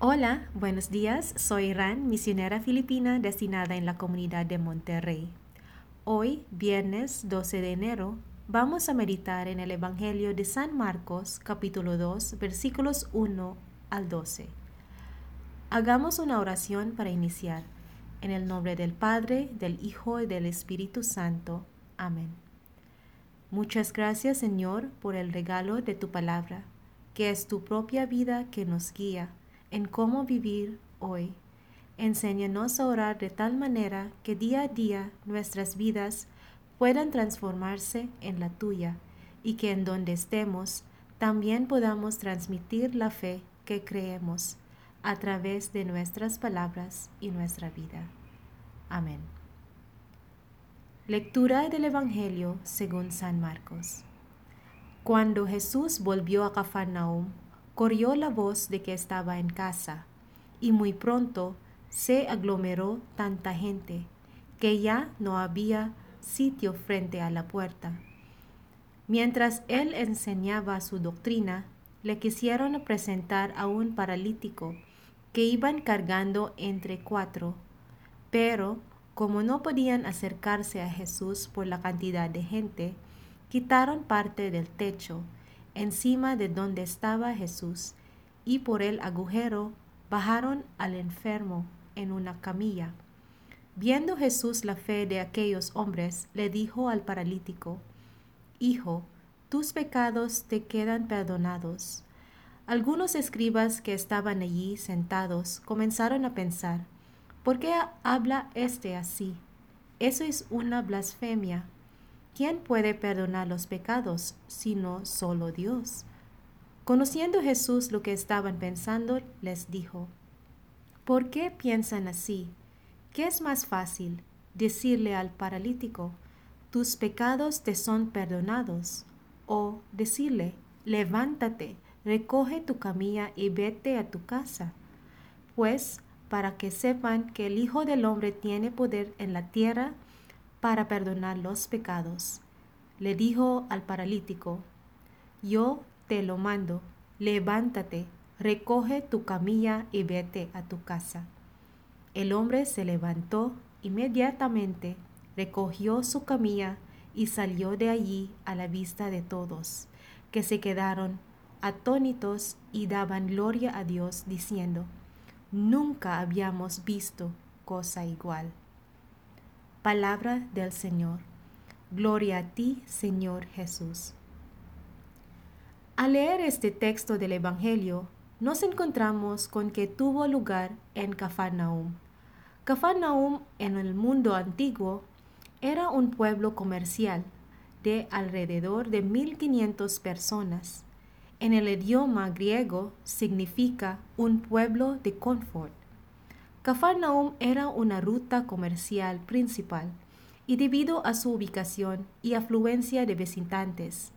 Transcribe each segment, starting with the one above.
Hola, buenos días. Soy Ran, misionera filipina destinada en la comunidad de Monterrey. Hoy, viernes 12 de enero, vamos a meditar en el Evangelio de San Marcos, capítulo 2, versículos 1 al 12. Hagamos una oración para iniciar. En el nombre del Padre, del Hijo y del Espíritu Santo. Amén. Muchas gracias, Señor, por el regalo de tu palabra, que es tu propia vida que nos guía en cómo vivir hoy. Enséñanos a orar de tal manera que día a día nuestras vidas puedan transformarse en la tuya y que en donde estemos también podamos transmitir la fe que creemos a través de nuestras palabras y nuestra vida. Amén. Lectura del Evangelio según San Marcos. Cuando Jesús volvió a Cafarnaum, corrió la voz de que estaba en casa, y muy pronto se aglomeró tanta gente que ya no había sitio frente a la puerta. Mientras él enseñaba su doctrina, le quisieron presentar a un paralítico que iban cargando entre cuatro, pero como no podían acercarse a Jesús por la cantidad de gente, quitaron parte del techo encima de donde estaba Jesús, y por el agujero bajaron al enfermo en una camilla. Viendo Jesús la fe de aquellos hombres, le dijo al paralítico, Hijo, tus pecados te quedan perdonados. Algunos escribas que estaban allí sentados comenzaron a pensar, ¿por qué habla éste así? Eso es una blasfemia. ¿Quién puede perdonar los pecados sino solo Dios? Conociendo Jesús lo que estaban pensando, les dijo, ¿por qué piensan así? ¿Qué es más fácil decirle al paralítico, tus pecados te son perdonados? O decirle, levántate, recoge tu camilla y vete a tu casa. Pues, para que sepan que el Hijo del Hombre tiene poder en la tierra para perdonar los pecados. Le dijo al paralítico, Yo te lo mando, levántate, recoge tu camilla y vete a tu casa. El hombre se levantó inmediatamente, recogió su camilla y salió de allí a la vista de todos, que se quedaron atónitos y daban gloria a Dios diciendo, Nunca habíamos visto cosa igual. Palabra del Señor. Gloria a ti, Señor Jesús. Al leer este texto del Evangelio, nos encontramos con que tuvo lugar en Cafarnaum. Cafarnaum en el mundo antiguo era un pueblo comercial de alrededor de 1500 personas. En el idioma griego significa un pueblo de confort. Cafarnaum era una ruta comercial principal y debido a su ubicación y afluencia de visitantes,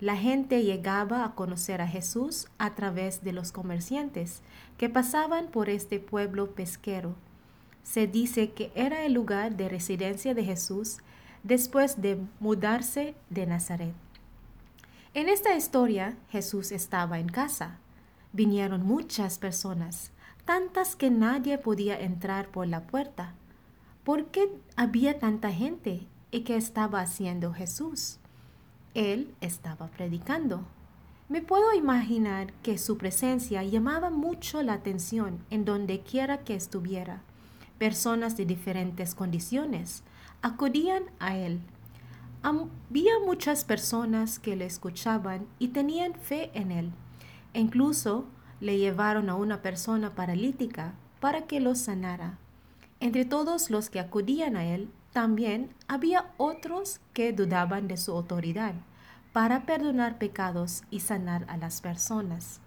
la gente llegaba a conocer a Jesús a través de los comerciantes que pasaban por este pueblo pesquero. Se dice que era el lugar de residencia de Jesús después de mudarse de Nazaret. En esta historia Jesús estaba en casa. Vinieron muchas personas tantas que nadie podía entrar por la puerta. ¿Por qué había tanta gente y qué estaba haciendo Jesús? Él estaba predicando. Me puedo imaginar que su presencia llamaba mucho la atención en donde quiera que estuviera. Personas de diferentes condiciones acudían a él. Había muchas personas que le escuchaban y tenían fe en él. Incluso le llevaron a una persona paralítica para que lo sanara. Entre todos los que acudían a él, también había otros que dudaban de su autoridad para perdonar pecados y sanar a las personas.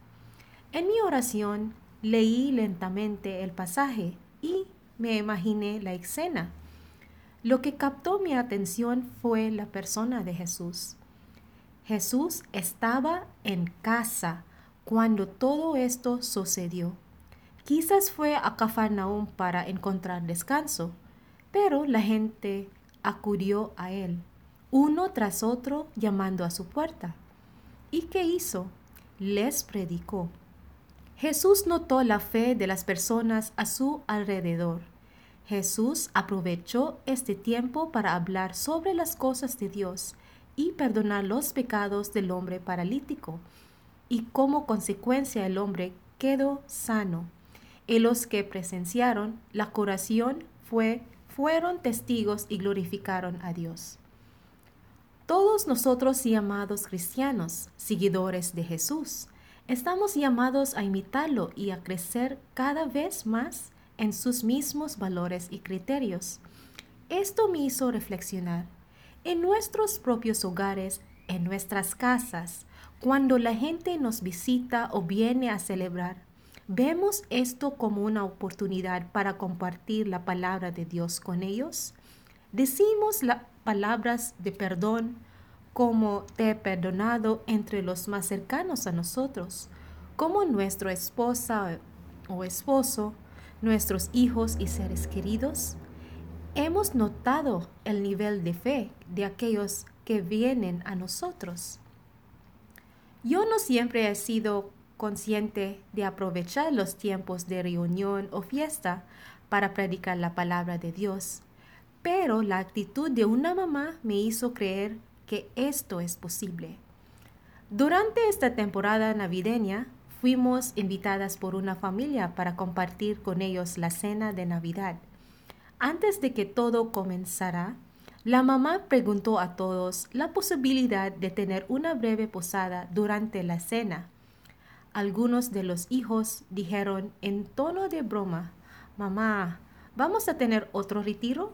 En mi oración leí lentamente el pasaje y me imaginé la escena. Lo que captó mi atención fue la persona de Jesús. Jesús estaba en casa cuando todo esto sucedió. Quizás fue a Cafarnaum para encontrar descanso, pero la gente acudió a él, uno tras otro llamando a su puerta. ¿Y qué hizo? Les predicó. Jesús notó la fe de las personas a su alrededor. Jesús aprovechó este tiempo para hablar sobre las cosas de Dios y perdonar los pecados del hombre paralítico, y como consecuencia el hombre quedó sano. Y los que presenciaron la curación fue, fueron testigos y glorificaron a Dios. Todos nosotros llamados cristianos, seguidores de Jesús, estamos llamados a imitarlo y a crecer cada vez más en sus mismos valores y criterios. Esto me hizo reflexionar. En nuestros propios hogares, en nuestras casas, cuando la gente nos visita o viene a celebrar, ¿vemos esto como una oportunidad para compartir la palabra de Dios con ellos? Decimos las palabras de perdón como te he perdonado entre los más cercanos a nosotros, como nuestra esposa o esposo, nuestros hijos y seres queridos. Hemos notado el nivel de fe de aquellos que vienen a nosotros. Yo no siempre he sido consciente de aprovechar los tiempos de reunión o fiesta para predicar la palabra de Dios pero la actitud de una mamá me hizo creer que esto es posible. Durante esta temporada navideña fuimos invitadas por una familia para compartir con ellos la cena de Navidad. Antes de que todo comenzara, la mamá preguntó a todos la posibilidad de tener una breve posada durante la cena. Algunos de los hijos dijeron en tono de broma, Mamá, ¿vamos a tener otro retiro?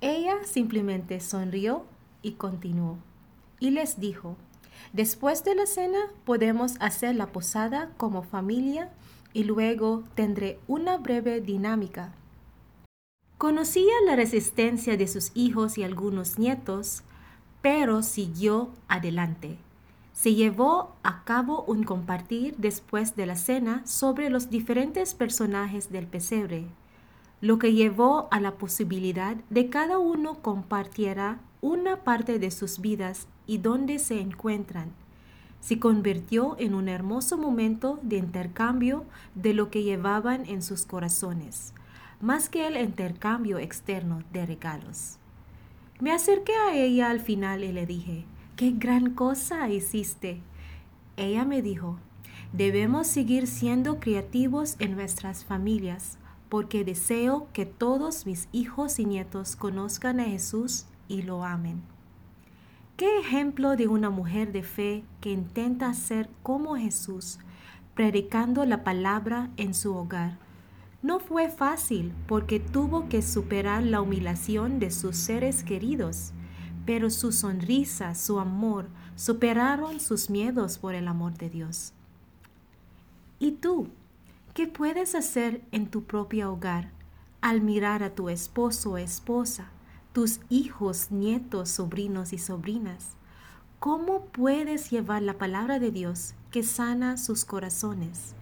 Ella simplemente sonrió y continuó. Y les dijo, después de la cena podemos hacer la posada como familia y luego tendré una breve dinámica. Conocía la resistencia de sus hijos y algunos nietos, pero siguió adelante. Se llevó a cabo un compartir después de la cena sobre los diferentes personajes del pesebre lo que llevó a la posibilidad de cada uno compartiera una parte de sus vidas y dónde se encuentran. Se convirtió en un hermoso momento de intercambio de lo que llevaban en sus corazones, más que el intercambio externo de regalos. Me acerqué a ella al final y le dije, ¡qué gran cosa hiciste! Ella me dijo, debemos seguir siendo creativos en nuestras familias porque deseo que todos mis hijos y nietos conozcan a Jesús y lo amen. Qué ejemplo de una mujer de fe que intenta ser como Jesús, predicando la palabra en su hogar. No fue fácil porque tuvo que superar la humillación de sus seres queridos, pero su sonrisa, su amor, superaron sus miedos por el amor de Dios. ¿Y tú? ¿Qué puedes hacer en tu propio hogar al mirar a tu esposo o esposa, tus hijos, nietos, sobrinos y sobrinas? ¿Cómo puedes llevar la palabra de Dios que sana sus corazones?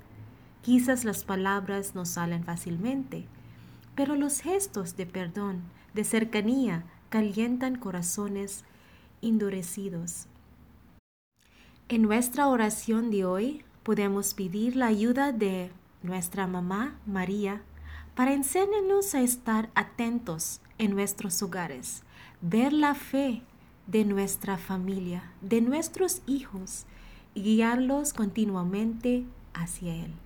Quizás las palabras no salen fácilmente, pero los gestos de perdón, de cercanía, calientan corazones endurecidos. En nuestra oración de hoy podemos pedir la ayuda de nuestra mamá María, para enseñarnos a estar atentos en nuestros hogares, ver la fe de nuestra familia, de nuestros hijos y guiarlos continuamente hacia Él.